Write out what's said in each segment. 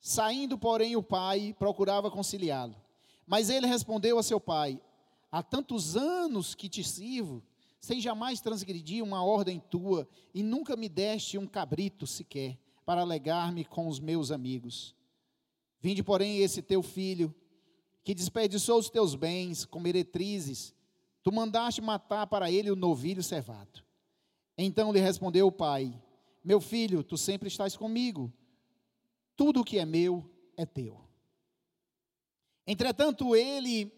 Saindo, porém, o pai procurava conciliá-lo. Mas ele respondeu a seu pai: Há tantos anos que te sirvo, sem jamais transgredir uma ordem tua, e nunca me deste um cabrito sequer, para alegar-me com os meus amigos. Vinde, porém, esse teu filho, que desperdiçou os teus bens com meretrizes, tu mandaste matar para ele o novilho cevado. Então lhe respondeu o pai: Meu filho, tu sempre estás comigo, tudo o que é meu é teu. Entretanto, ele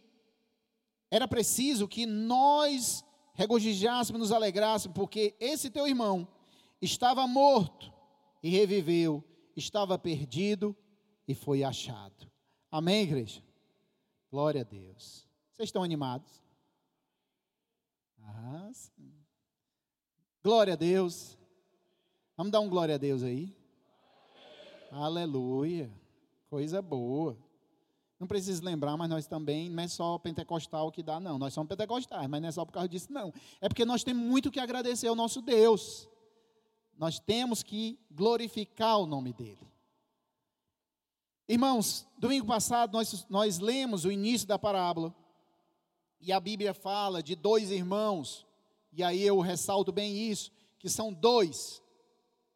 era preciso que nós regozijássemos, nos alegrássemos, porque esse teu irmão estava morto e reviveu, estava perdido e foi achado. Amém, igreja? Glória a Deus. Vocês estão animados? Ah, sim. Glória a Deus. Vamos dar um glória a Deus aí? Aleluia. Coisa boa. Não preciso lembrar, mas nós também, não é só pentecostal que dá, não. Nós somos pentecostais, mas não é só por causa disso, não. É porque nós temos muito que agradecer ao nosso Deus. Nós temos que glorificar o nome dEle. Irmãos, domingo passado nós, nós lemos o início da parábola, e a Bíblia fala de dois irmãos, e aí eu ressalto bem isso, que são dois,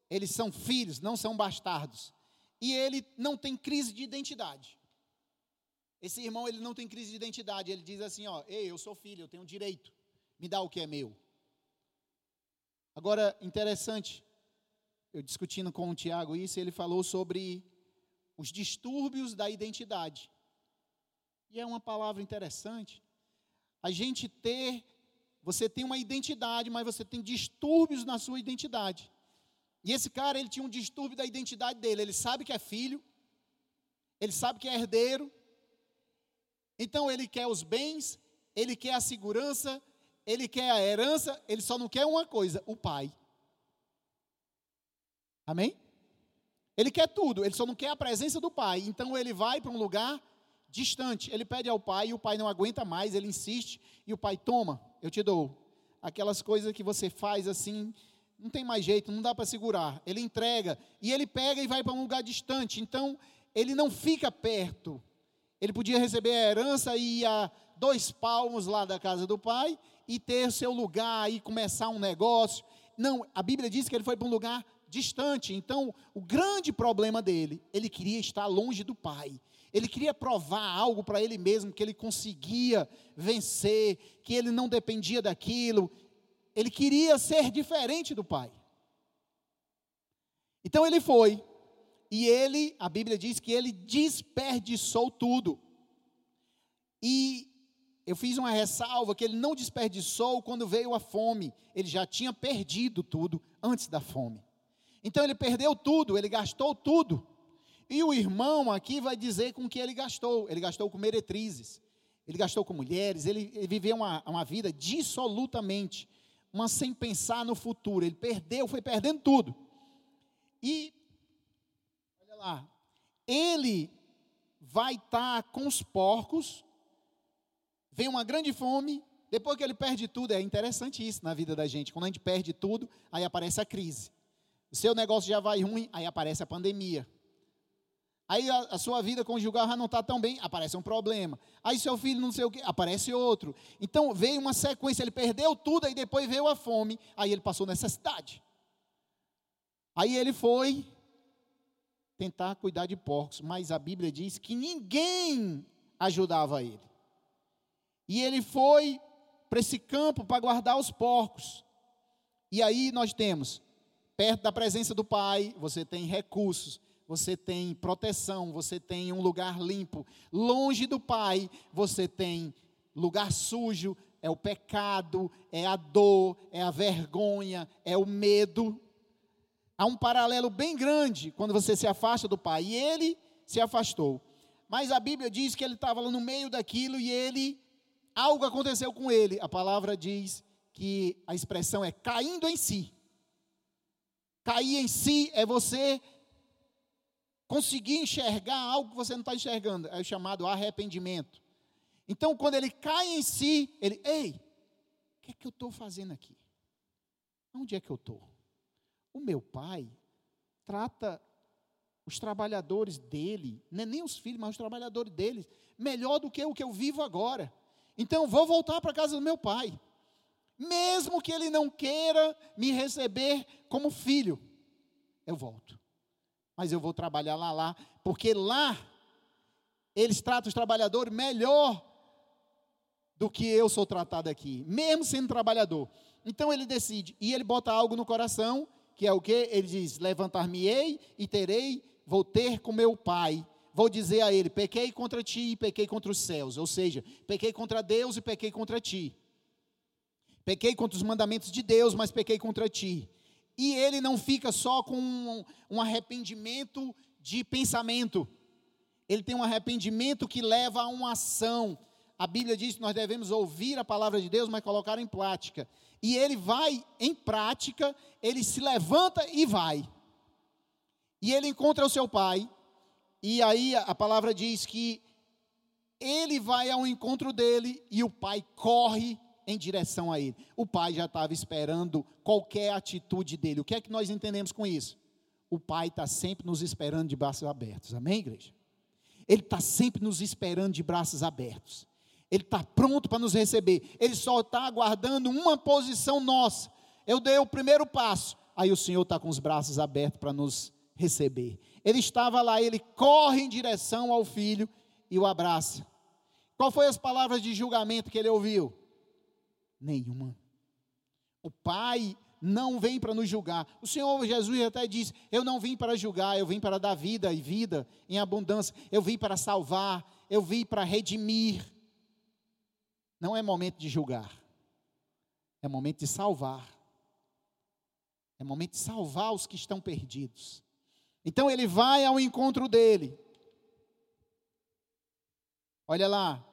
eles são filhos, não são bastardos, e ele não tem crise de identidade. Esse irmão, ele não tem crise de identidade, ele diz assim, ó, ei, eu sou filho, eu tenho direito, me dá o que é meu. Agora, interessante, eu discutindo com o Tiago isso, ele falou sobre os distúrbios da identidade. E é uma palavra interessante. A gente ter, você tem uma identidade, mas você tem distúrbios na sua identidade. E esse cara, ele tinha um distúrbio da identidade dele. Ele sabe que é filho, ele sabe que é herdeiro. Então ele quer os bens, ele quer a segurança, ele quer a herança, ele só não quer uma coisa: o pai. Amém? Ele quer tudo, ele só não quer a presença do pai. Então ele vai para um lugar distante. Ele pede ao pai e o pai não aguenta mais, ele insiste e o pai toma, eu te dou. Aquelas coisas que você faz assim, não tem mais jeito, não dá para segurar. Ele entrega e ele pega e vai para um lugar distante. Então ele não fica perto. Ele podia receber a herança e ir a dois palmos lá da casa do pai e ter seu lugar e começar um negócio. Não, a Bíblia diz que ele foi para um lugar distante. Então, o grande problema dele, ele queria estar longe do pai. Ele queria provar algo para ele mesmo, que ele conseguia vencer, que ele não dependia daquilo. Ele queria ser diferente do pai. Então ele foi, e ele, a Bíblia diz que ele desperdiçou tudo. E eu fiz uma ressalva que ele não desperdiçou quando veio a fome, ele já tinha perdido tudo antes da fome. Então ele perdeu tudo, ele gastou tudo. E o irmão aqui vai dizer com que ele gastou. Ele gastou com meretrizes, ele gastou com mulheres, ele, ele viveu uma, uma vida dissolutamente, uma sem pensar no futuro. Ele perdeu, foi perdendo tudo. E, olha lá, ele vai estar tá com os porcos, vem uma grande fome, depois que ele perde tudo, é interessante isso na vida da gente. Quando a gente perde tudo, aí aparece a crise o seu negócio já vai ruim, aí aparece a pandemia. Aí a, a sua vida conjugal já não está tão bem, aparece um problema. Aí seu filho não sei o que, aparece outro. Então veio uma sequência, ele perdeu tudo, aí depois veio a fome, aí ele passou necessidade. Aí ele foi tentar cuidar de porcos, mas a Bíblia diz que ninguém ajudava ele. E ele foi para esse campo para guardar os porcos. E aí nós temos perto da presença do Pai, você tem recursos, você tem proteção, você tem um lugar limpo. Longe do Pai, você tem lugar sujo, é o pecado, é a dor, é a vergonha, é o medo. Há um paralelo bem grande quando você se afasta do Pai. E ele se afastou. Mas a Bíblia diz que ele estava no meio daquilo e ele, algo aconteceu com ele. A palavra diz que a expressão é caindo em si. Cair em si é você conseguir enxergar algo que você não está enxergando. É o chamado arrependimento. Então, quando ele cai em si, ele, ei, o que é que eu estou fazendo aqui? Onde é que eu estou? O meu pai trata os trabalhadores dele, não é nem os filhos, mas os trabalhadores deles, melhor do que o que eu vivo agora. Então, vou voltar para casa do meu pai. Mesmo que ele não queira me receber como filho, eu volto. Mas eu vou trabalhar lá, lá, porque lá eles tratam os trabalhadores melhor do que eu sou tratado aqui, mesmo sendo trabalhador. Então ele decide, e ele bota algo no coração, que é o que? Ele diz: Levantar-me-ei e terei vou ter com meu pai, vou dizer a ele: pequei contra ti e pequei contra os céus. Ou seja, pequei contra Deus e pequei contra ti. Pequei contra os mandamentos de Deus, mas pequei contra ti. E ele não fica só com um, um arrependimento de pensamento. Ele tem um arrependimento que leva a uma ação. A Bíblia diz que nós devemos ouvir a palavra de Deus, mas colocar em prática. E ele vai em prática, ele se levanta e vai. E ele encontra o seu pai, e aí a palavra diz que ele vai ao encontro dele e o pai corre em direção a ele. O pai já estava esperando qualquer atitude dele. O que é que nós entendemos com isso? O pai está sempre nos esperando de braços abertos. Amém, igreja? Ele está sempre nos esperando de braços abertos. Ele está pronto para nos receber. Ele só está aguardando uma posição nossa. Eu dei o primeiro passo. Aí o Senhor está com os braços abertos para nos receber. Ele estava lá, ele corre em direção ao filho e o abraça. Qual foi as palavras de julgamento que ele ouviu? Nenhuma. O pai não vem para nos julgar. O Senhor Jesus até disse: Eu não vim para julgar, eu vim para dar vida e vida em abundância. Eu vim para salvar, eu vim para redimir. Não é momento de julgar, é momento de salvar. É momento de salvar os que estão perdidos. Então ele vai ao encontro dele. Olha lá.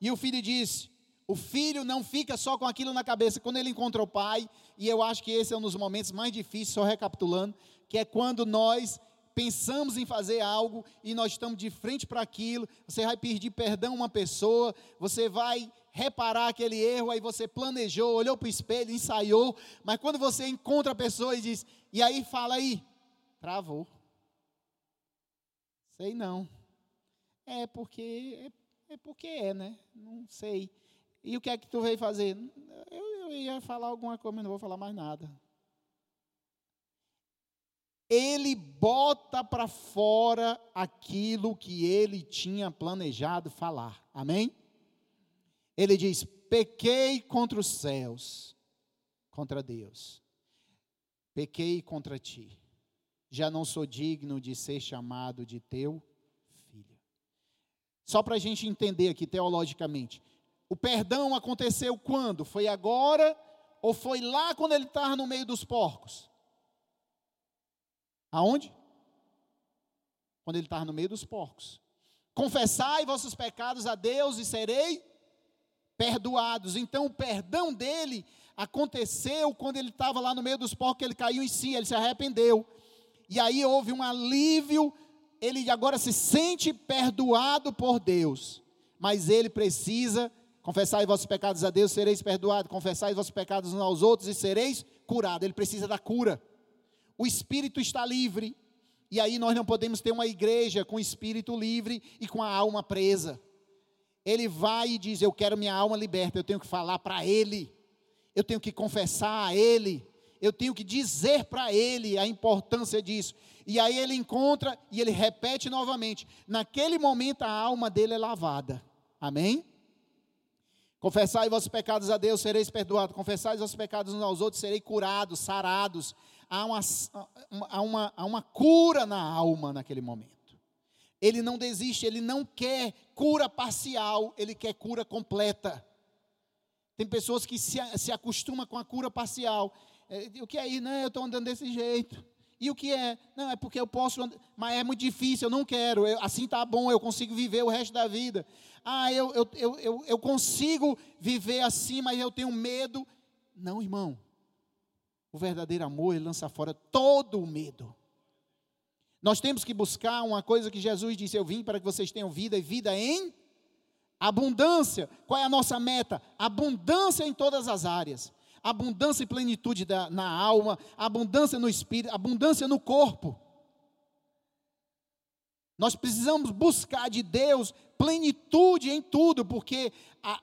E o filho disse: o filho não fica só com aquilo na cabeça. Quando ele encontra o pai, e eu acho que esse é um dos momentos mais difíceis, só recapitulando, que é quando nós pensamos em fazer algo e nós estamos de frente para aquilo, você vai pedir perdão a uma pessoa, você vai reparar aquele erro, aí você planejou, olhou para o espelho, ensaiou, mas quando você encontra a pessoa e diz, e aí fala aí, travou. Sei não. É porque é, é porque é, né? Não sei. E o que é que tu veio fazer? Eu, eu ia falar alguma coisa, mas não vou falar mais nada. Ele bota para fora aquilo que ele tinha planejado falar. Amém? Ele diz: pequei contra os céus, contra Deus. Pequei contra ti já não sou digno de ser chamado de teu filho. Só para a gente entender aqui teologicamente, o perdão aconteceu quando? Foi agora ou foi lá quando ele estava no meio dos porcos? Aonde? Quando ele estava no meio dos porcos. Confessai vossos pecados a Deus e serei perdoados. Então o perdão dele aconteceu quando ele estava lá no meio dos porcos, ele caiu em si, ele se arrependeu e aí houve um alívio, ele agora se sente perdoado por Deus, mas ele precisa confessar vossos pecados a Deus, sereis perdoados, confessar vossos pecados uns aos outros e sereis curados. Ele precisa da cura. O espírito está livre, e aí nós não podemos ter uma igreja com espírito livre e com a alma presa. Ele vai e diz: Eu quero minha alma liberta, eu tenho que falar para Ele, eu tenho que confessar a Ele, eu tenho que dizer para ele a importância disso. E aí ele encontra e ele repete novamente. Naquele momento a alma dele é lavada. Amém? Confessai vossos pecados a Deus, sereis perdoados. Confessai vossos pecados uns aos outros, sereis curados, sarados. Há uma, há, uma, há uma cura na alma naquele momento. Ele não desiste, ele não quer cura parcial, ele quer cura completa. Tem pessoas que se, se acostumam com a cura parcial é, o que é isso? Não, eu estou andando desse jeito. E o que é? Não, é porque eu posso, mas é muito difícil, eu não quero. Eu, assim está bom, eu consigo viver o resto da vida. Ah, eu, eu, eu, eu, eu consigo viver assim, mas eu tenho medo. Não, irmão. O verdadeiro amor, ele lança fora todo o medo. Nós temos que buscar uma coisa que Jesus disse: Eu vim para que vocês tenham vida e vida em abundância. Qual é a nossa meta? Abundância em todas as áreas abundância e plenitude da, na alma, abundância no espírito, abundância no corpo. Nós precisamos buscar de Deus plenitude em tudo, porque a,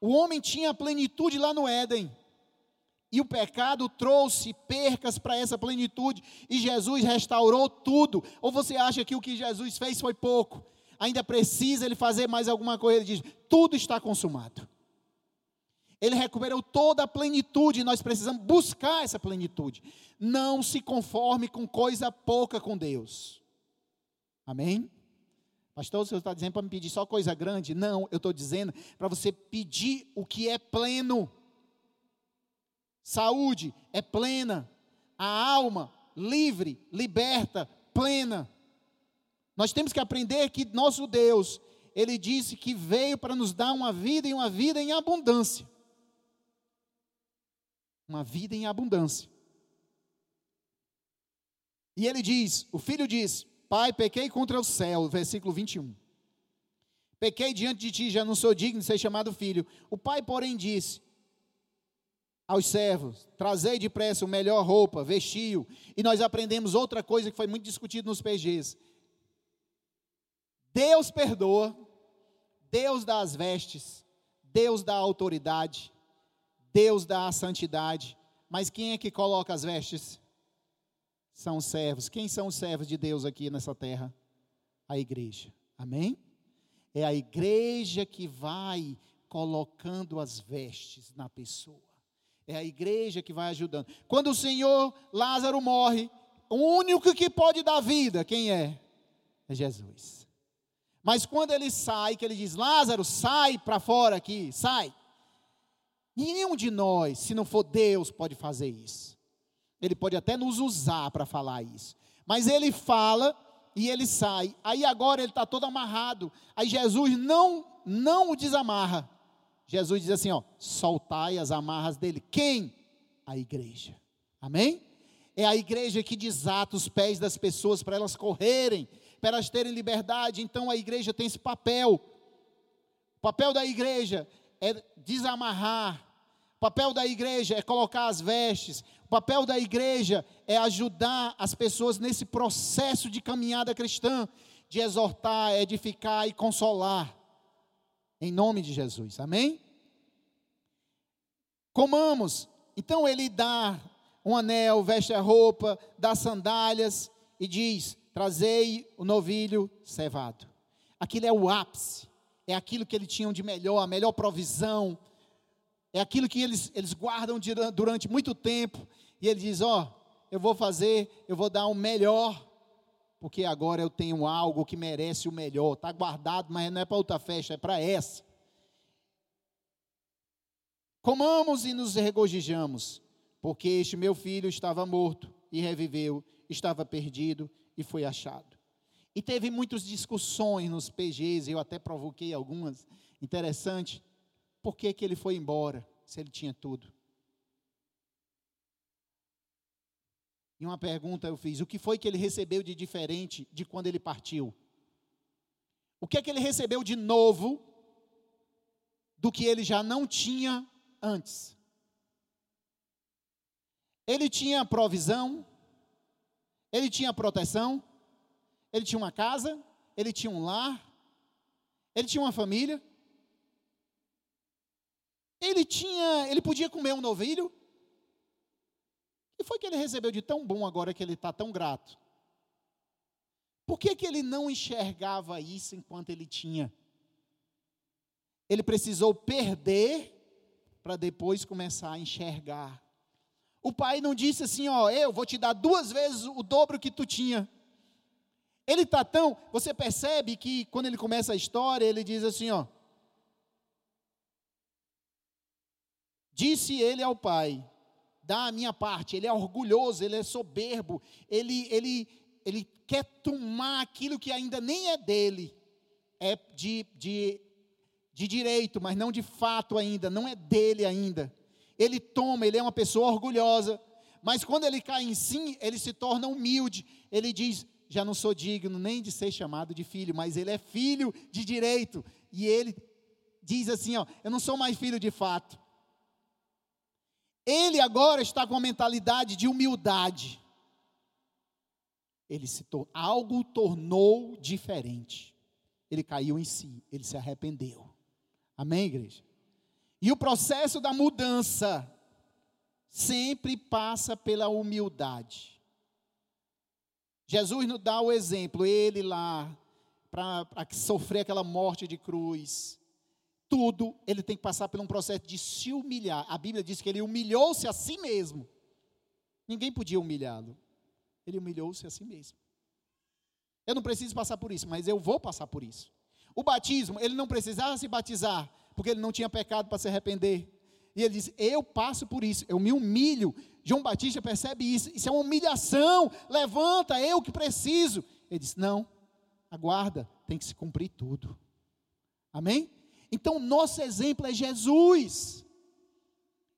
o homem tinha plenitude lá no Éden. E o pecado trouxe percas para essa plenitude, e Jesus restaurou tudo. Ou você acha que o que Jesus fez foi pouco? Ainda precisa ele fazer mais alguma coisa? Ele diz: tudo está consumado. Ele recuperou toda a plenitude, e nós precisamos buscar essa plenitude. Não se conforme com coisa pouca com Deus. Amém? Pastor, você está dizendo para me pedir só coisa grande? Não, eu estou dizendo para você pedir o que é pleno. Saúde é plena. A alma livre, liberta, plena. Nós temos que aprender que nosso Deus, Ele disse que veio para nos dar uma vida e uma vida em abundância. Uma vida em abundância. E ele diz, o filho diz: Pai, pequei contra o céu, versículo 21. Pequei diante de ti, já não sou digno de ser chamado filho. O pai, porém, disse: aos servos: trazei depressa o melhor roupa, vestiu. E nós aprendemos outra coisa que foi muito discutido nos PGs. Deus perdoa, Deus dá as vestes, Deus dá a autoridade, Deus dá a santidade. Mas quem é que coloca as vestes? São os servos. Quem são os servos de Deus aqui nessa terra? A igreja. Amém? É a igreja que vai colocando as vestes na pessoa. É a igreja que vai ajudando. Quando o Senhor Lázaro morre, o único que pode dar vida, quem é? É Jesus. Mas quando ele sai, que ele diz: Lázaro, sai para fora aqui, sai. Nenhum de nós, se não for Deus, pode fazer isso. Ele pode até nos usar para falar isso. Mas ele fala e ele sai. Aí agora ele está todo amarrado. Aí Jesus não, não o desamarra. Jesus diz assim: ó, soltai as amarras dele. Quem? A igreja. Amém? É a igreja que desata os pés das pessoas para elas correrem, para elas terem liberdade. Então a igreja tem esse papel. O papel da igreja é desamarrar. O papel da igreja é colocar as vestes. O papel da igreja é ajudar as pessoas nesse processo de caminhada cristã, de exortar, edificar e consolar. Em nome de Jesus, amém? Comamos. Então ele dá um anel, veste a roupa, dá sandálias e diz: Trazei o novilho cevado. Aquilo é o ápice, é aquilo que eles tinham de melhor, a melhor provisão, é aquilo que eles, eles guardam durante muito tempo. E ele diz: Ó, oh, eu vou fazer, eu vou dar o melhor porque agora eu tenho algo que merece o melhor. Está guardado, mas não é para outra festa, é para essa. Comamos e nos regozijamos, porque este meu filho estava morto e reviveu, estava perdido e foi achado. E teve muitas discussões nos PGs, eu até provoquei algumas. Interessante, por que, que ele foi embora, se ele tinha tudo? E uma pergunta eu fiz: o que foi que ele recebeu de diferente de quando ele partiu? O que é que ele recebeu de novo do que ele já não tinha antes? Ele tinha provisão, ele tinha proteção, ele tinha uma casa, ele tinha um lar, ele tinha uma família. Ele tinha, ele podia comer um novilho, que foi que ele recebeu de tão bom agora que ele está tão grato? Por que, que ele não enxergava isso enquanto ele tinha? Ele precisou perder para depois começar a enxergar. O pai não disse assim, ó, eu vou te dar duas vezes o dobro que tu tinha. Ele está tão, você percebe que quando ele começa a história, ele diz assim, ó, disse ele ao pai, dá a minha parte. Ele é orgulhoso, ele é soberbo, ele, ele, ele quer tomar aquilo que ainda nem é dele, é de, de, de direito, mas não de fato ainda, não é dele ainda. Ele toma, ele é uma pessoa orgulhosa, mas quando ele cai em si, ele se torna humilde. Ele diz: Já não sou digno nem de ser chamado de filho, mas ele é filho de direito. E ele diz assim: ó, Eu não sou mais filho de fato, ele agora está com uma mentalidade de humildade. ele se tor algo tornou diferente. Ele caiu em si, ele se arrependeu. Amém, igreja? E o processo da mudança sempre passa pela humildade. Jesus nos dá o exemplo, ele lá, para sofrer aquela morte de cruz, tudo, ele tem que passar por um processo de se humilhar. A Bíblia diz que ele humilhou-se a si mesmo. Ninguém podia humilhá-lo. Ele humilhou-se a si mesmo. Eu não preciso passar por isso, mas eu vou passar por isso. O batismo, ele não precisava se batizar, porque ele não tinha pecado para se arrepender. E ele diz: Eu passo por isso, eu me humilho. João Batista percebe isso, isso é uma humilhação. Levanta, eu que preciso. Ele diz: Não, aguarda, tem que se cumprir tudo. Amém? Então, nosso exemplo é Jesus.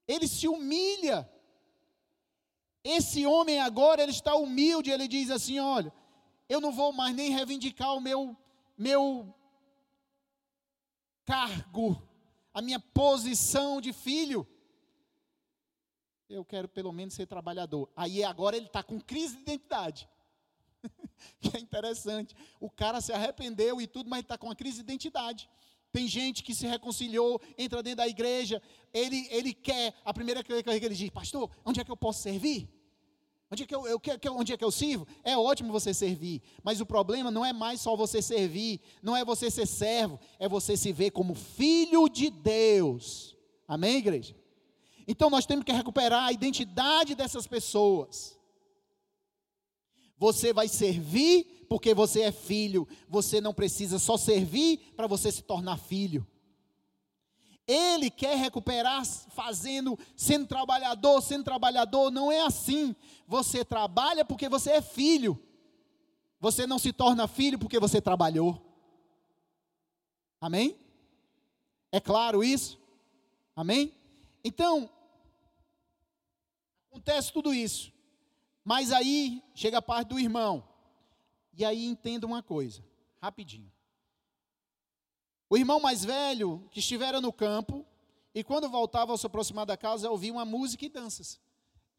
Ele se humilha. Esse homem agora, ele está humilde, ele diz assim: Olha, eu não vou mais nem reivindicar o meu, meu cargo, a minha posição de filho. Eu quero pelo menos ser trabalhador. Aí agora ele está com crise de identidade. que é interessante. O cara se arrependeu e tudo, mas está com uma crise de identidade. Tem gente que se reconciliou, entra dentro da igreja, ele, ele quer, a primeira coisa que ele diz, pastor, onde é que eu posso servir? Onde é que eu, eu, onde é que eu sirvo? É ótimo você servir, mas o problema não é mais só você servir, não é você ser servo, é você se ver como filho de Deus. Amém, igreja? Então nós temos que recuperar a identidade dessas pessoas. Você vai servir porque você é filho. Você não precisa só servir para você se tornar filho. Ele quer recuperar fazendo, sendo trabalhador, sendo trabalhador, não é assim. Você trabalha porque você é filho. Você não se torna filho porque você trabalhou. Amém? É claro isso? Amém? Então, acontece tudo isso. Mas aí chega a parte do irmão. E aí entenda uma coisa, rapidinho. O irmão mais velho, que estivera no campo, e quando voltava ao se aproximar da casa, ouvia uma música e danças.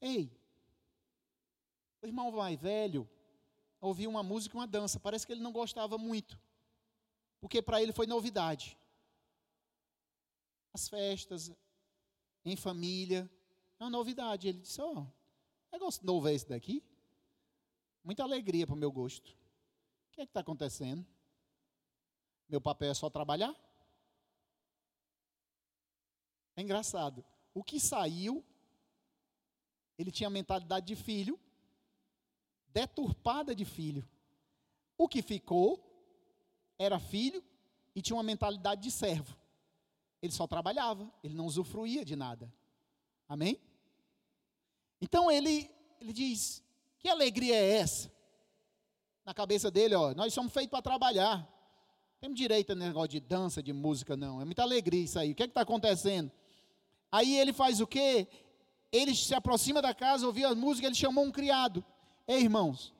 Ei, o irmão mais velho ouvia uma música e uma dança. Parece que ele não gostava muito, porque para ele foi novidade. As festas, em família, é uma novidade. Ele disse: Ó, oh, Negócio novo é esse daqui? Muita alegria para o meu gosto. Que é está acontecendo? Meu papel é só trabalhar? É engraçado. O que saiu, ele tinha mentalidade de filho, deturpada de filho. O que ficou, era filho e tinha uma mentalidade de servo. Ele só trabalhava, ele não usufruía de nada. Amém? Então ele, ele diz: Que alegria é essa? Na cabeça dele, ó, nós somos feitos para trabalhar. Temos direito a negócio de dança, de música, não. É muita alegria isso aí. O que é está acontecendo? Aí ele faz o quê? Ele se aproxima da casa, ouviu a música, ele chamou um criado. Ei, irmãos,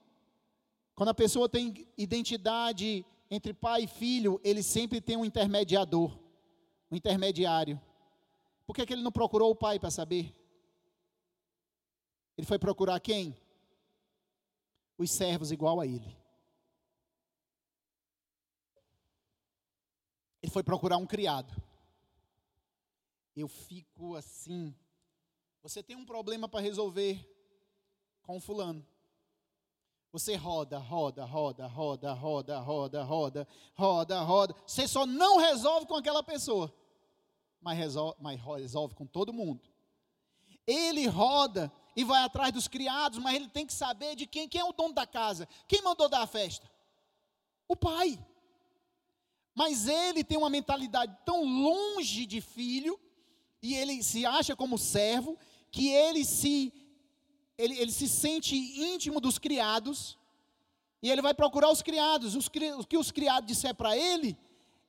quando a pessoa tem identidade entre pai e filho, ele sempre tem um intermediador, um intermediário. Por que, que ele não procurou o pai para saber? Ele foi procurar quem? Os servos igual a ele. Ele foi procurar um criado. Eu fico assim. Você tem um problema para resolver com fulano. Você roda, roda, roda, roda, roda, roda, roda, roda, roda. Você só não resolve com aquela pessoa, mas resolve, mas resolve com todo mundo. Ele roda e vai atrás dos criados, mas ele tem que saber de quem, quem é o dono da casa. Quem mandou dar a festa? O pai. Mas ele tem uma mentalidade tão longe de filho, e ele se acha como servo, que ele se, ele, ele se sente íntimo dos criados, e ele vai procurar os criados. Os, o que os criados disser para ele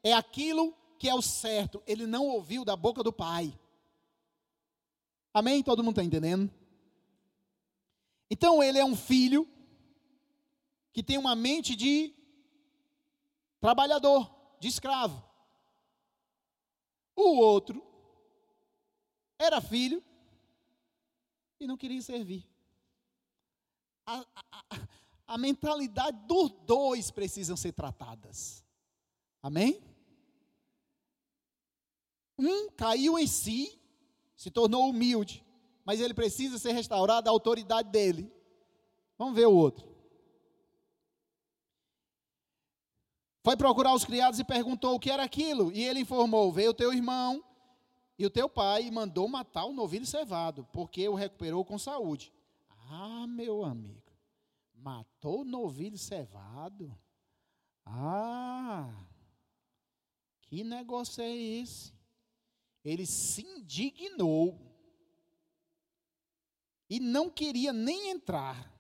é aquilo que é o certo. Ele não ouviu da boca do pai. Amém? Todo mundo está entendendo? Então ele é um filho que tem uma mente de trabalhador, de escravo. O outro era filho e não queria servir. A, a, a mentalidade dos dois precisam ser tratadas. Amém? Um caiu em si, se tornou humilde, mas ele precisa ser restaurado a autoridade dele. Vamos ver o outro. Foi procurar os criados e perguntou o que era aquilo. E ele informou: Veio teu irmão e o teu pai mandou matar o novilho cevado, porque o recuperou com saúde. Ah, meu amigo, matou o novilho cevado? Ah, que negócio é esse? Ele se indignou e não queria nem entrar.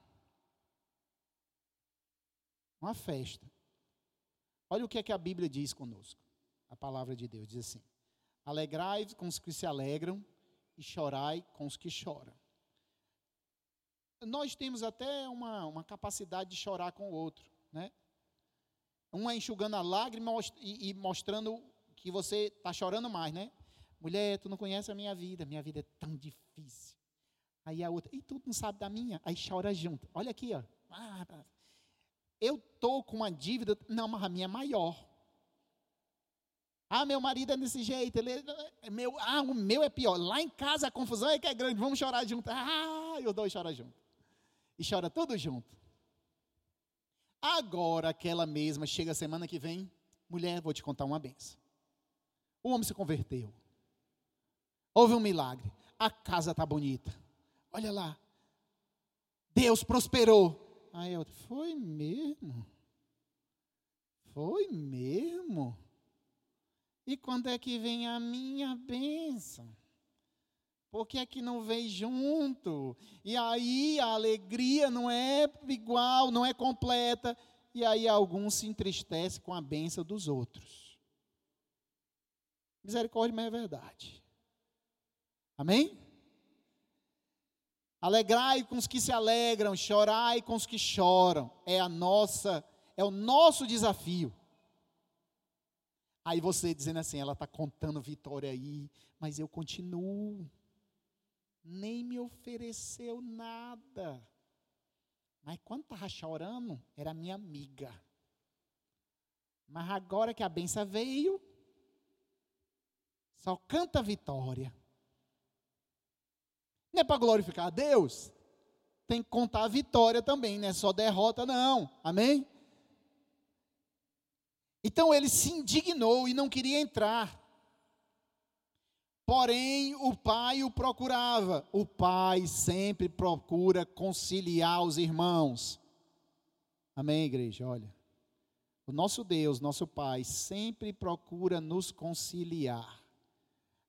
Uma festa. Olha o que é que a Bíblia diz conosco. A palavra de Deus diz assim: Alegrai com os que se alegram e chorai com os que choram. Nós temos até uma, uma capacidade de chorar com o outro, né? Um é enxugando a lágrima e, mostrando que você está chorando mais, né? Mulher, tu não conhece a minha vida, minha vida é tão difícil. Aí a outra, e tu não sabe da minha? Aí chora junto. Olha aqui, ó. Eu estou com uma dívida, não, mas a minha é maior. Ah, meu marido é desse jeito, ele é meu, ah, o meu é pior. Lá em casa a confusão é que é grande, vamos chorar junto. Ah, e os dois choram junto. E chora tudo junto. Agora aquela mesma chega semana que vem, mulher, vou te contar uma benção. O homem se converteu. Houve um milagre. A casa está bonita. Olha lá. Deus prosperou. Aí eu, foi mesmo? Foi mesmo? E quando é que vem a minha bênção? Por que é que não vem junto? E aí a alegria não é igual, não é completa. E aí alguns se entristecem com a bênção dos outros. Misericórdia, mas é verdade. Amém? Alegrai com os que se alegram, chorai com os que choram. É a nossa, é o nosso desafio. Aí você dizendo assim, ela está contando vitória aí, mas eu continuo. Nem me ofereceu nada. Mas quando estava chorando, era minha amiga. Mas agora que a benção veio, só canta vitória. Não é para glorificar a Deus? Tem que contar a vitória também, não é só derrota, não. Amém? Então ele se indignou e não queria entrar. Porém, o pai o procurava. O pai sempre procura conciliar os irmãos. Amém, igreja? Olha. O nosso Deus, nosso Pai, sempre procura nos conciliar.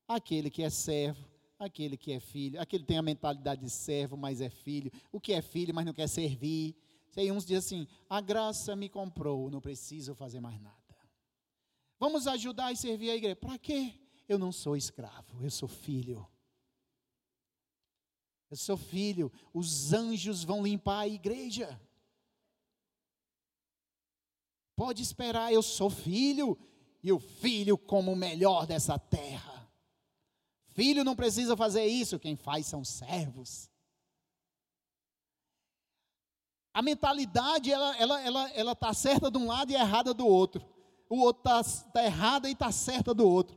Aquele que é servo aquele que é filho, aquele que tem a mentalidade de servo, mas é filho, o que é filho, mas não quer servir. Sei, uns dizem assim: a graça me comprou, não preciso fazer mais nada. Vamos ajudar e servir a igreja. Para quê? Eu não sou escravo, eu sou filho. Eu sou filho. Os anjos vão limpar a igreja. Pode esperar, eu sou filho. E o filho como o melhor dessa terra. Filho não precisa fazer isso, quem faz são servos. A mentalidade, ela ela ela ela tá certa de um lado e errada do outro. O outro está tá errada e está certa do outro.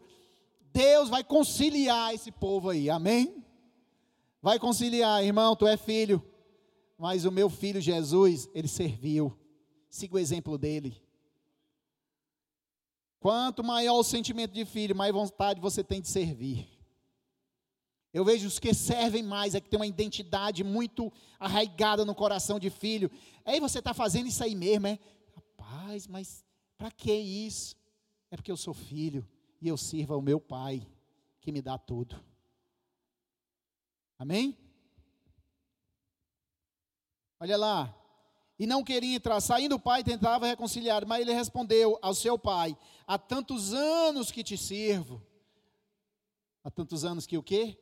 Deus vai conciliar esse povo aí, amém? Vai conciliar, irmão, tu é filho, mas o meu filho Jesus, ele serviu. Siga o exemplo dele. Quanto maior o sentimento de filho, mais vontade você tem de servir. Eu vejo os que servem mais, é que tem uma identidade muito arraigada no coração de filho. Aí você está fazendo isso aí mesmo, é? Rapaz, mas para que isso? É porque eu sou filho e eu sirvo ao meu pai, que me dá tudo. Amém? Olha lá. E não queria entrar. Saindo o pai, tentava reconciliar, mas ele respondeu ao seu pai: Há tantos anos que te sirvo. Há tantos anos que o quê?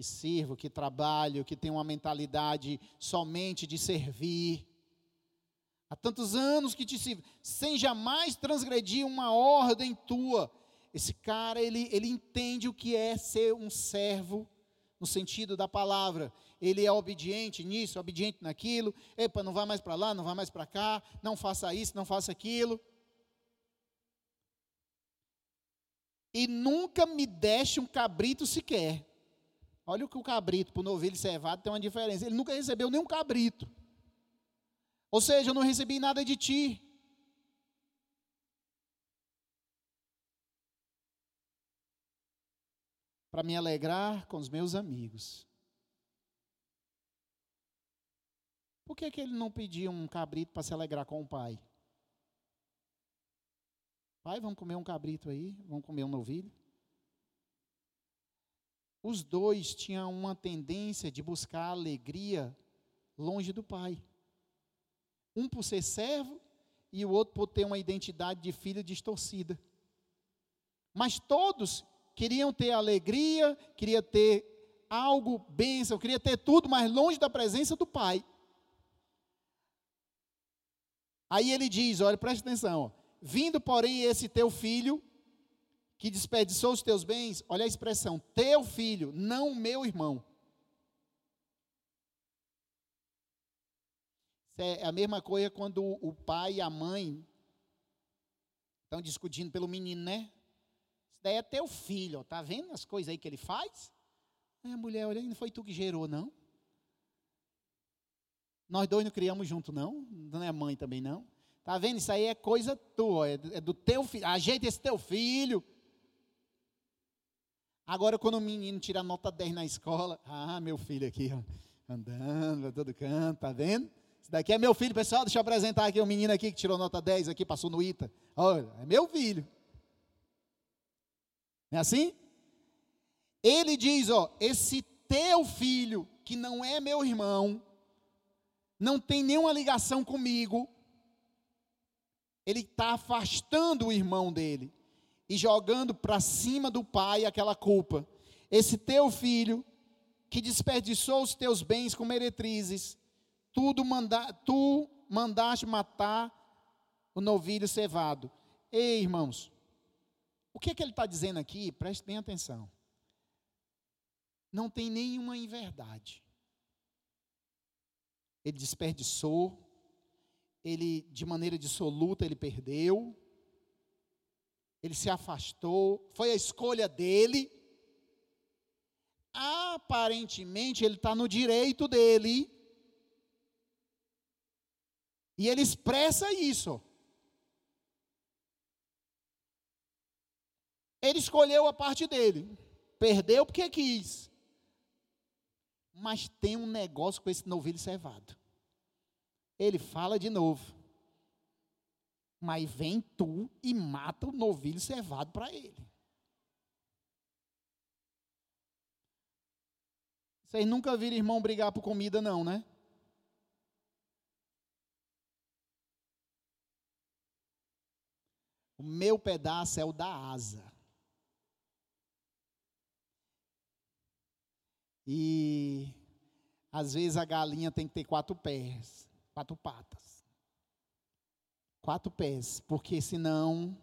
Que sirvo, que trabalho, que tenho uma mentalidade somente de servir. Há tantos anos que te sirvo, sem jamais transgredir uma ordem tua. Esse cara, ele, ele entende o que é ser um servo no sentido da palavra. Ele é obediente nisso, obediente naquilo. Epa, não vá mais para lá, não vá mais para cá, não faça isso, não faça aquilo. E nunca me deixe um cabrito sequer. Olha o que o cabrito para o novilho cevado tem uma diferença. Ele nunca recebeu nenhum cabrito. Ou seja, eu não recebi nada de ti. Para me alegrar com os meus amigos. Por que, que ele não pediu um cabrito para se alegrar com o pai? Pai, vamos comer um cabrito aí, vamos comer um novilho. Os dois tinham uma tendência de buscar alegria longe do pai. Um por ser servo e o outro por ter uma identidade de filho distorcida. Mas todos queriam ter alegria, queriam ter algo, bênção, queria ter tudo, mas longe da presença do pai. Aí ele diz: olha, preste atenção. Vindo, porém, esse teu filho, que desperdiçou os teus bens, olha a expressão, teu filho, não meu irmão. É a mesma coisa quando o pai e a mãe estão discutindo pelo menino, né? Isso daí é teu filho, ó, tá vendo as coisas aí que ele faz? A mulher olha, não foi tu que gerou, não? Nós dois não criamos junto, não? Não é mãe também, não? Tá vendo? Isso aí é coisa tua, é do teu filho. Ajeita esse teu filho. Agora, quando o menino tira nota 10 na escola, ah, meu filho aqui, ó, andando para todo canto, tá vendo? Esse daqui é meu filho, pessoal. Deixa eu apresentar aqui o um menino aqui que tirou nota 10 aqui, passou no ITA. Olha, é meu filho. Não é assim? Ele diz, ó, esse teu filho, que não é meu irmão, não tem nenhuma ligação comigo, ele está afastando o irmão dele e jogando para cima do pai aquela culpa. Esse teu filho que desperdiçou os teus bens com meretrizes, tudo manda, tu mandaste matar o novilho cevado. Ei, irmãos, o que, é que ele está dizendo aqui? Preste bem atenção. Não tem nenhuma inverdade. Ele desperdiçou, ele de maneira dissoluta ele perdeu, ele se afastou, foi a escolha dele. Aparentemente ele está no direito dele. E ele expressa isso. Ele escolheu a parte dele. Perdeu porque quis. Mas tem um negócio com esse novilho cevado. Ele fala de novo. Mas vem tu e mata o novilho cevado para ele. Vocês nunca viram irmão brigar por comida, não, né? O meu pedaço é o da asa. E às vezes a galinha tem que ter quatro pés quatro patas. Quatro pés, porque senão.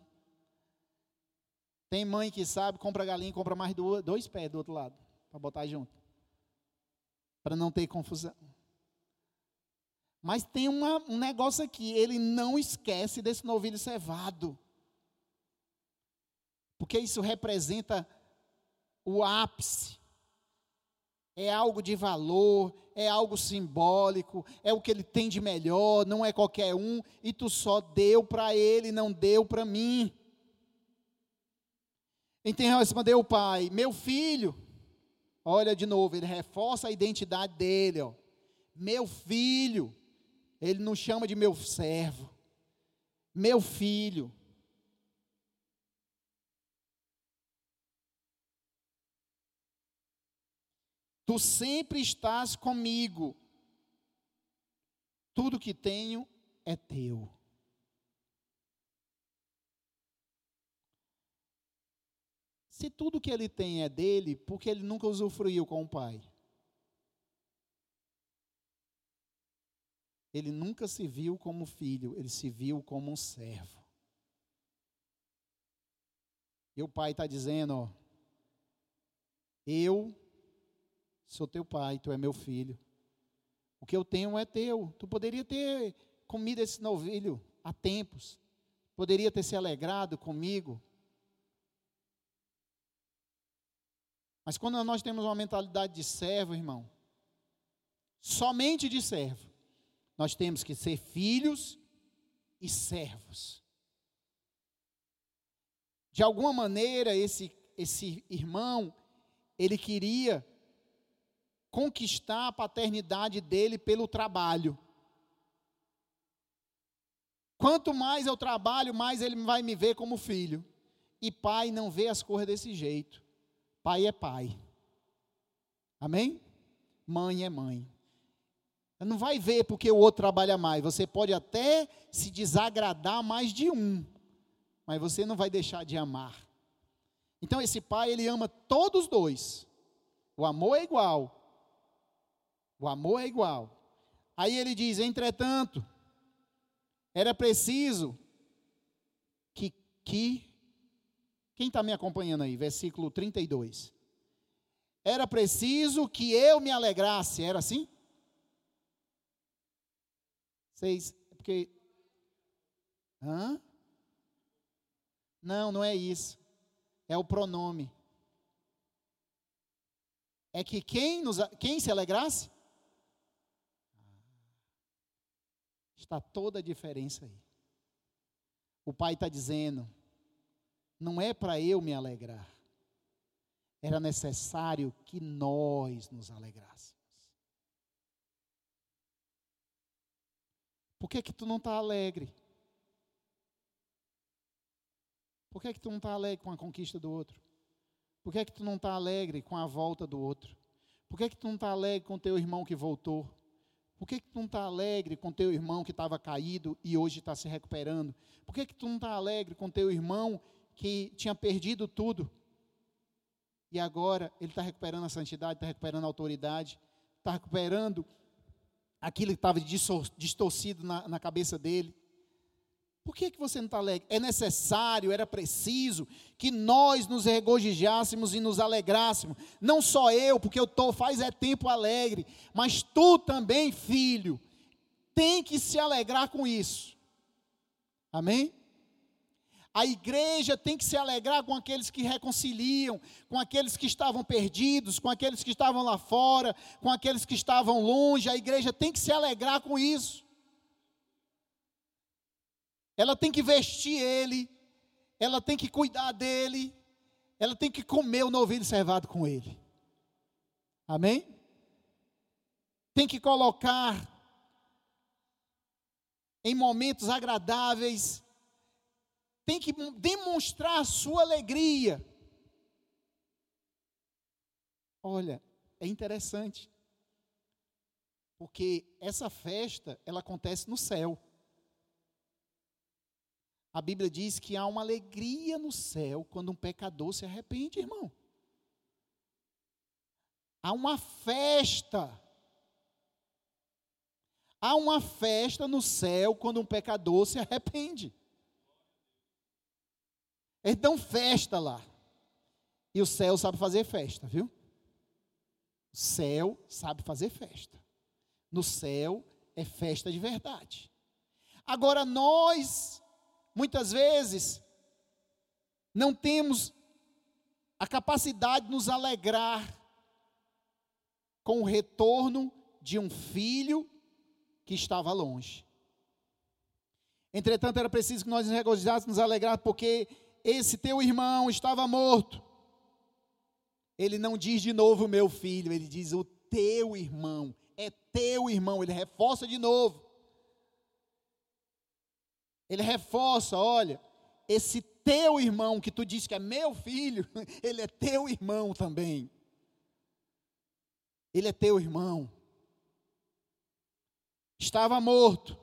Tem mãe que sabe, compra galinha e compra mais dois, pés do outro lado, para botar junto. Para não ter confusão. Mas tem uma, um negócio aqui, ele não esquece desse novilho cevado. Porque isso representa o ápice é algo de valor, é algo simbólico, é o que ele tem de melhor, não é qualquer um, e tu só deu para ele, não deu para mim. Então respondeu o pai: Meu filho, olha de novo, ele reforça a identidade dele, ó. Meu filho, ele não chama de meu servo, meu filho. Tu sempre estás comigo. Tudo que tenho é teu. Se tudo que ele tem é dele, por que ele nunca usufruiu com o pai? Ele nunca se viu como filho, ele se viu como um servo. E o pai está dizendo: ó, eu Sou teu pai, tu é meu filho. O que eu tenho é teu. Tu poderia ter comido esse novilho há tempos. Poderia ter se alegrado comigo. Mas quando nós temos uma mentalidade de servo, irmão, somente de servo, nós temos que ser filhos e servos. De alguma maneira, esse, esse irmão, ele queria conquistar a paternidade dele pelo trabalho. Quanto mais eu trabalho, mais ele vai me ver como filho. E pai não vê as coisas desse jeito. Pai é pai. Amém? Mãe é mãe. Não vai ver porque o outro trabalha mais. Você pode até se desagradar mais de um, mas você não vai deixar de amar. Então esse pai, ele ama todos os dois. O amor é igual. O amor é igual. Aí ele diz: entretanto, era preciso que. que quem está me acompanhando aí? Versículo 32. Era preciso que eu me alegrasse. Era assim? Vocês. Porque. Hã? Não, não é isso. É o pronome. É que quem, nos, quem se alegrasse? Está toda a diferença aí. O pai está dizendo: não é para eu me alegrar, era necessário que nós nos alegrássemos. Por que, que tu não está alegre? Por que, que tu não está alegre com a conquista do outro? Por que, que tu não está alegre com a volta do outro? Por que, que tu não está alegre com teu irmão que voltou? Por que, que tu não está alegre com teu irmão que estava caído e hoje está se recuperando? Por que, que tu não está alegre com teu irmão que tinha perdido tudo e agora ele está recuperando a santidade, está recuperando a autoridade, está recuperando aquilo que estava distorcido na, na cabeça dele? Por que, que você não está alegre? É necessário, era preciso que nós nos regozijássemos e nos alegrássemos. Não só eu, porque eu estou faz é tempo alegre, mas tu também, filho, tem que se alegrar com isso. Amém? A igreja tem que se alegrar com aqueles que reconciliam, com aqueles que estavam perdidos, com aqueles que estavam lá fora, com aqueles que estavam longe. A igreja tem que se alegrar com isso ela tem que vestir ele, ela tem que cuidar dele, ela tem que comer o novilho servado com ele. Amém? Tem que colocar em momentos agradáveis, tem que demonstrar a sua alegria. Olha, é interessante, porque essa festa, ela acontece no céu a Bíblia diz que há uma alegria no céu quando um pecador se arrepende, irmão. Há uma festa. Há uma festa no céu quando um pecador se arrepende. Então, festa lá. E o céu sabe fazer festa, viu? O céu sabe fazer festa. No céu é festa de verdade. Agora, nós Muitas vezes, não temos a capacidade de nos alegrar com o retorno de um filho que estava longe. Entretanto, era preciso que nós nos regozijássemos, nos alegrar, porque esse teu irmão estava morto. Ele não diz de novo meu filho, ele diz o teu irmão. É teu irmão, ele reforça de novo. Ele reforça, olha, esse teu irmão que tu diz que é meu filho, ele é teu irmão também. Ele é teu irmão. Estava morto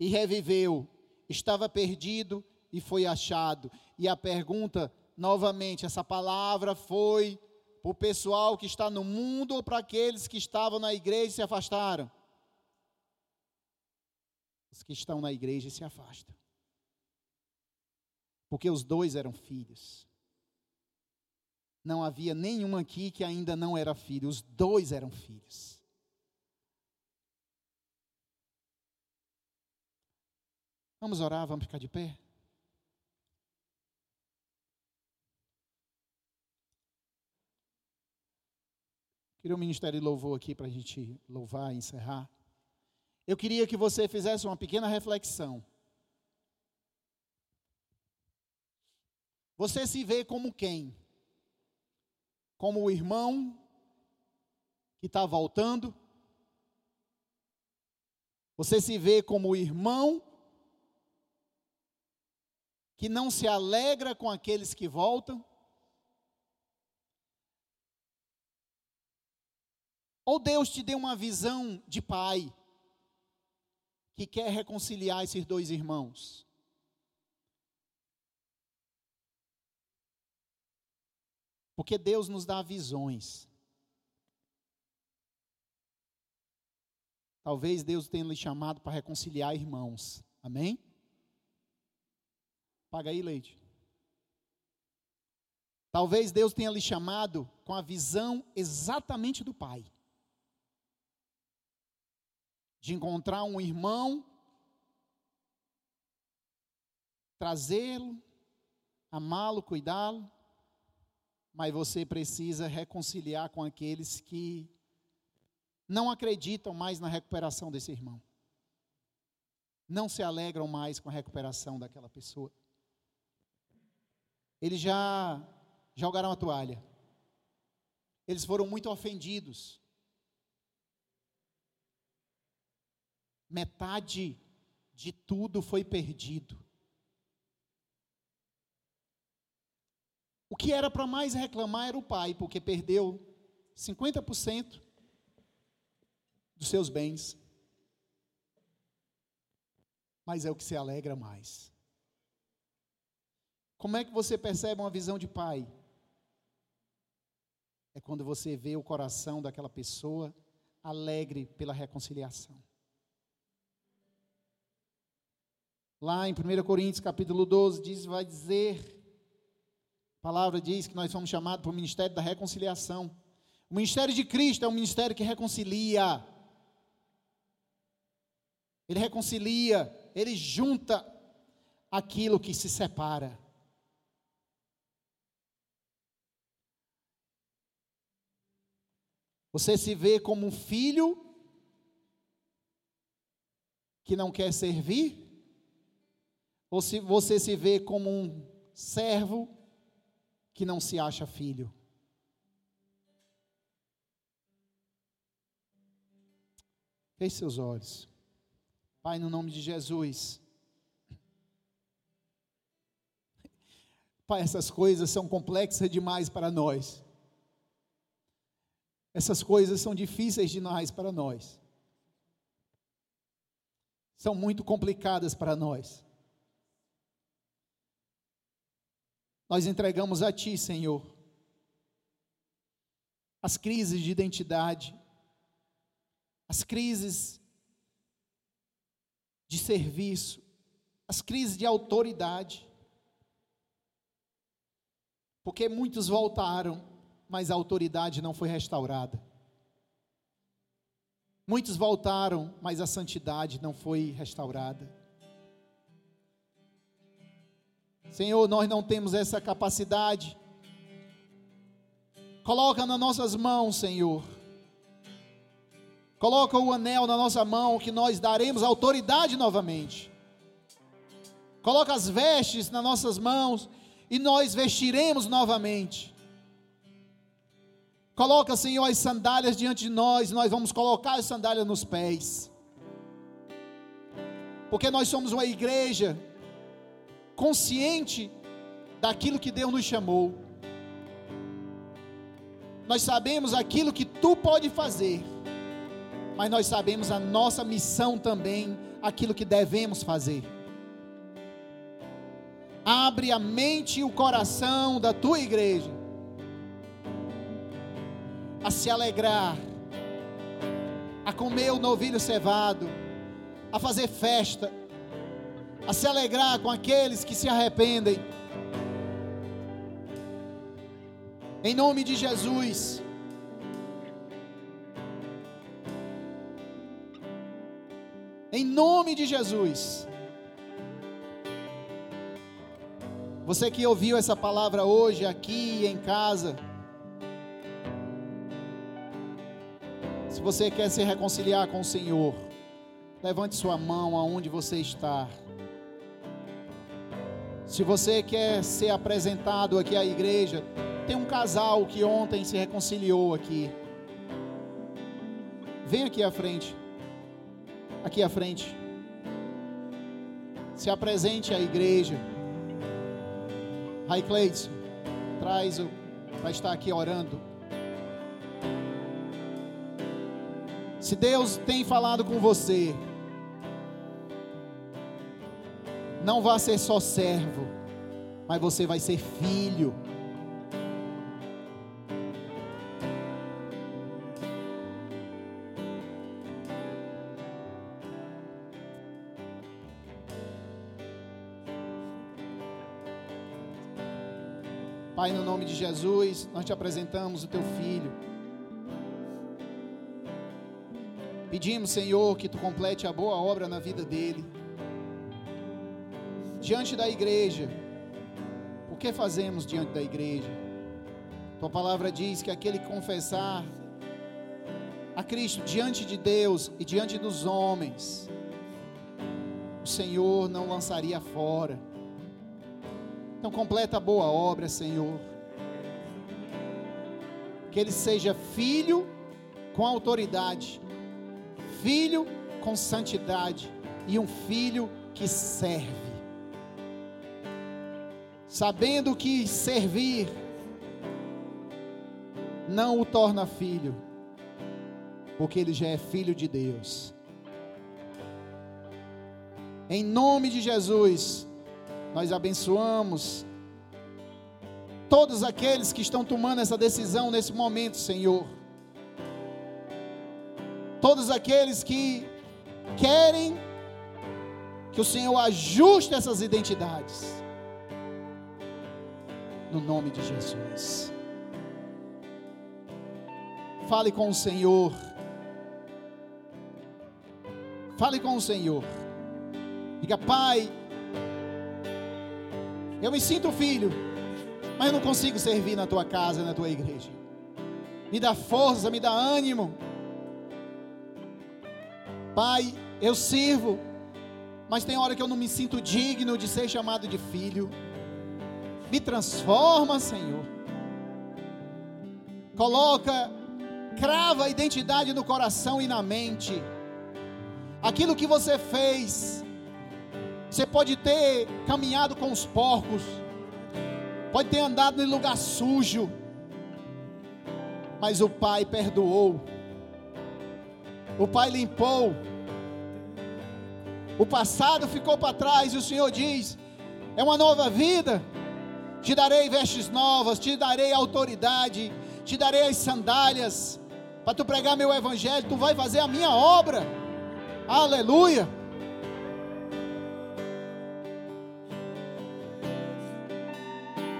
e reviveu, estava perdido e foi achado. E a pergunta, novamente, essa palavra foi para o pessoal que está no mundo ou para aqueles que estavam na igreja e se afastaram? Os que estão na igreja se afastam. Porque os dois eram filhos. não havia nenhum aqui que ainda não era filho, os dois eram filhos. Vamos orar, vamos ficar de pé? Queria o ministério de louvor aqui para a gente louvar e encerrar. Eu queria que você fizesse uma pequena reflexão. Você se vê como quem? Como o irmão que está voltando? Você se vê como o irmão que não se alegra com aqueles que voltam? Ou Deus te deu uma visão de pai que quer reconciliar esses dois irmãos? Porque Deus nos dá visões. Talvez Deus tenha lhe chamado para reconciliar irmãos. Amém? Paga aí, Leite. Talvez Deus tenha lhe chamado com a visão exatamente do Pai de encontrar um irmão, trazê-lo, amá-lo, cuidá-lo, mas você precisa reconciliar com aqueles que não acreditam mais na recuperação desse irmão. Não se alegram mais com a recuperação daquela pessoa. Eles já jogaram a toalha. Eles foram muito ofendidos. Metade de tudo foi perdido. O que era para mais reclamar era o pai, porque perdeu 50% dos seus bens. Mas é o que se alegra mais. Como é que você percebe uma visão de pai? É quando você vê o coração daquela pessoa alegre pela reconciliação. Lá em 1 Coríntios capítulo 12, diz, vai dizer, a palavra diz que nós fomos chamados para o ministério da reconciliação. O ministério de Cristo é um ministério que reconcilia. Ele reconcilia, ele junta aquilo que se separa. Você se vê como um filho que não quer servir? Ou se você se vê como um servo que não se acha filho. Feche seus olhos. Pai, no nome de Jesus. Pai, essas coisas são complexas demais para nós. Essas coisas são difíceis demais para nós. São muito complicadas para nós. Nós entregamos a Ti, Senhor, as crises de identidade, as crises de serviço, as crises de autoridade, porque muitos voltaram, mas a autoridade não foi restaurada. Muitos voltaram, mas a santidade não foi restaurada. Senhor, nós não temos essa capacidade. Coloca nas nossas mãos, Senhor. Coloca o anel na nossa mão que nós daremos autoridade novamente. Coloca as vestes nas nossas mãos e nós vestiremos novamente. Coloca, Senhor, as sandálias diante de nós, nós vamos colocar as sandálias nos pés. Porque nós somos uma igreja consciente daquilo que Deus nos chamou. Nós sabemos aquilo que tu pode fazer, mas nós sabemos a nossa missão também, aquilo que devemos fazer. Abre a mente e o coração da tua igreja a se alegrar, a comer o novilho cevado, a fazer festa, a se alegrar com aqueles que se arrependem. Em nome de Jesus. Em nome de Jesus. Você que ouviu essa palavra hoje aqui em casa, se você quer se reconciliar com o Senhor, levante sua mão aonde você está. Se você quer ser apresentado aqui à igreja, tem um casal que ontem se reconciliou aqui. Vem aqui à frente. Aqui à frente. Se apresente à igreja. Rai Cleidson, traz o. Vai estar aqui orando. Se Deus tem falado com você, não vá ser só servo, mas você vai ser filho. Pai, no nome de Jesus, nós te apresentamos o teu filho. Pedimos, Senhor, que tu complete a boa obra na vida dele diante da igreja. O que fazemos diante da igreja? Tua palavra diz que aquele que confessar a Cristo diante de Deus e diante dos homens, o Senhor não lançaria fora. Então completa a boa obra, Senhor. Que ele seja filho com autoridade, filho com santidade e um filho que serve sabendo que servir não o torna filho, porque ele já é filho de Deus. Em nome de Jesus, nós abençoamos todos aqueles que estão tomando essa decisão nesse momento, Senhor. Todos aqueles que querem que o Senhor ajuste essas identidades no nome de Jesus. Fale com o Senhor. Fale com o Senhor. Diga, Pai, eu me sinto filho, mas eu não consigo servir na tua casa, na tua igreja. Me dá força, me dá ânimo. Pai, eu sirvo, mas tem hora que eu não me sinto digno de ser chamado de filho. Me transforma, Senhor. Coloca, crava a identidade no coração e na mente. Aquilo que você fez. Você pode ter caminhado com os porcos. Pode ter andado em lugar sujo. Mas o Pai perdoou. O Pai limpou. O passado ficou para trás e o Senhor diz: é uma nova vida. Te darei vestes novas, te darei autoridade, te darei as sandálias para tu pregar meu evangelho, tu vai fazer a minha obra. Aleluia.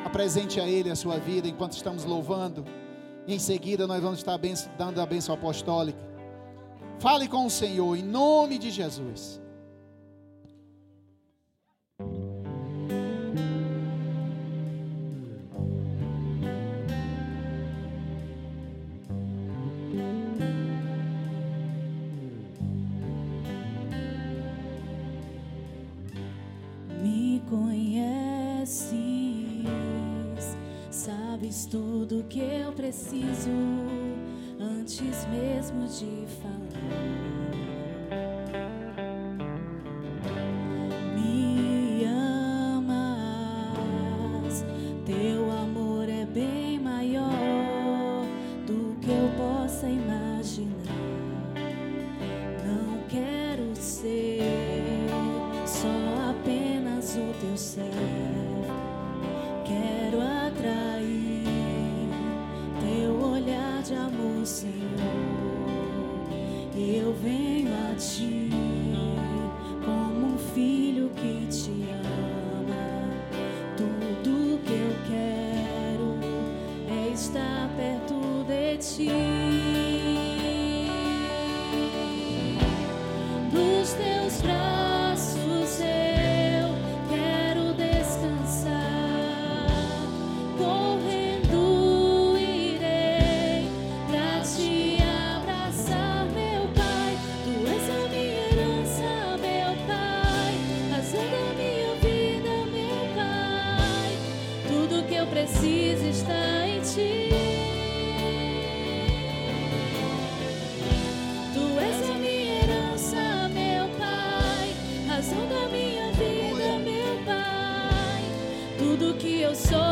Apresente a Ele a sua vida enquanto estamos louvando. Em seguida, nós vamos estar dando a bênção apostólica. Fale com o Senhor em nome de Jesus. Preciso antes mesmo de falar. Tudo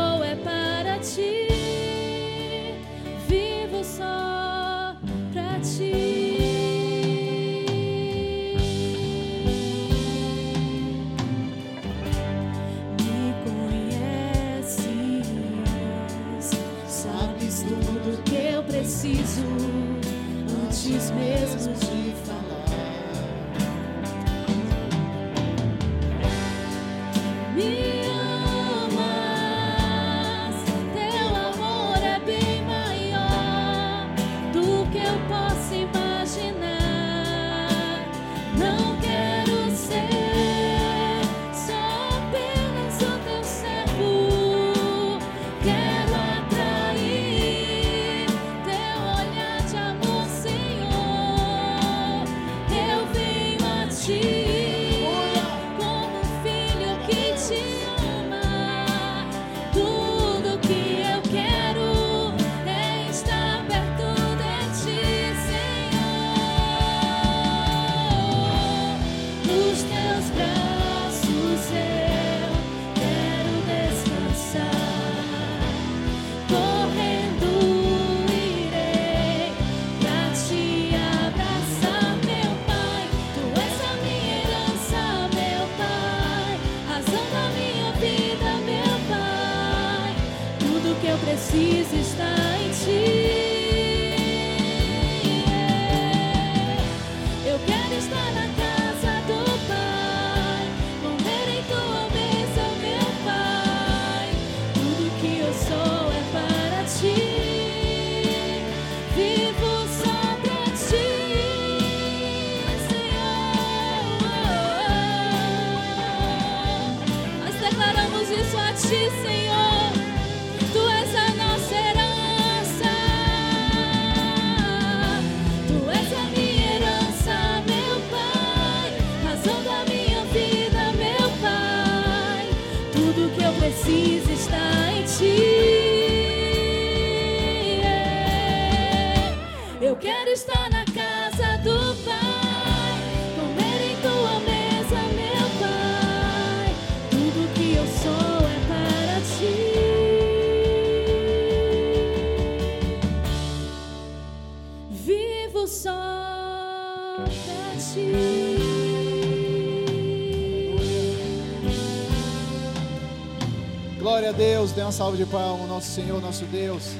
a Deus, dê uma salva de palmas, nosso Senhor, nosso Deus.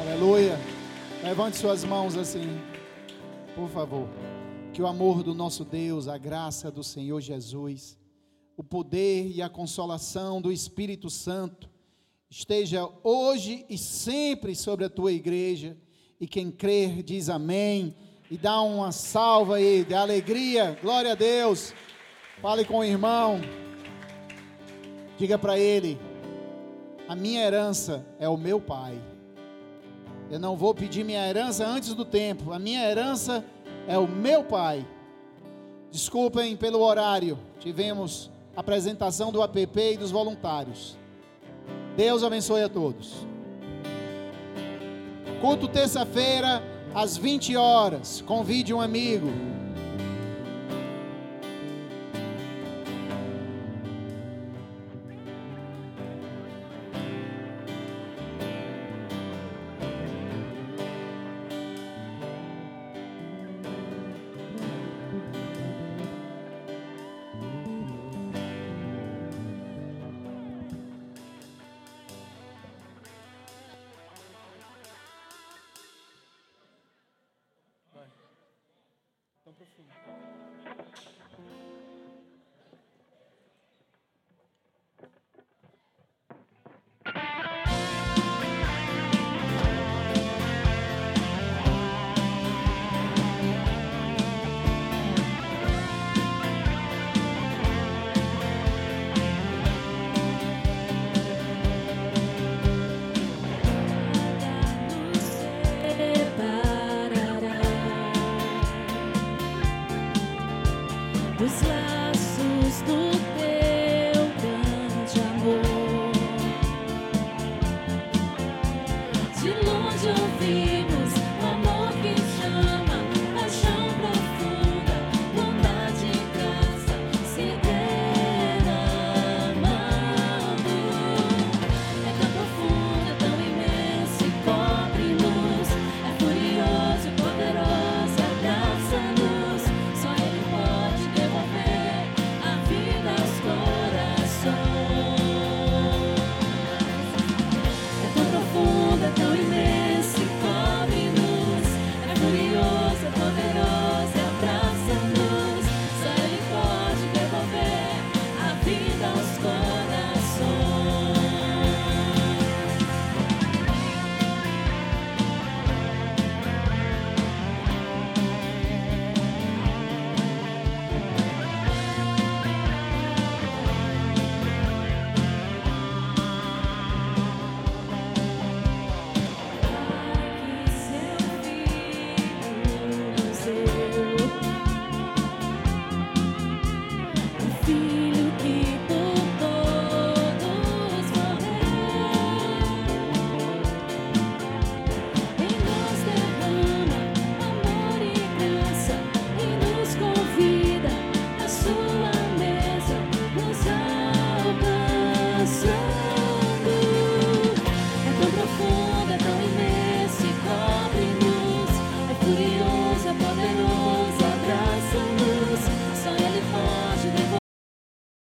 Aleluia. Levante suas mãos assim, por favor. Que o amor do nosso Deus, a graça do Senhor Jesus, o poder e a consolação do Espírito Santo esteja hoje e sempre sobre a tua igreja. E quem crer diz amém. E dá uma salva aí de alegria. Glória a Deus. Fale com o irmão. Diga para ele: a minha herança é o meu pai. Eu não vou pedir minha herança antes do tempo. A minha herança é o meu pai. Desculpem pelo horário. Tivemos apresentação do app e dos voluntários. Deus abençoe a todos. Culto terça-feira às 20 horas. Convide um amigo.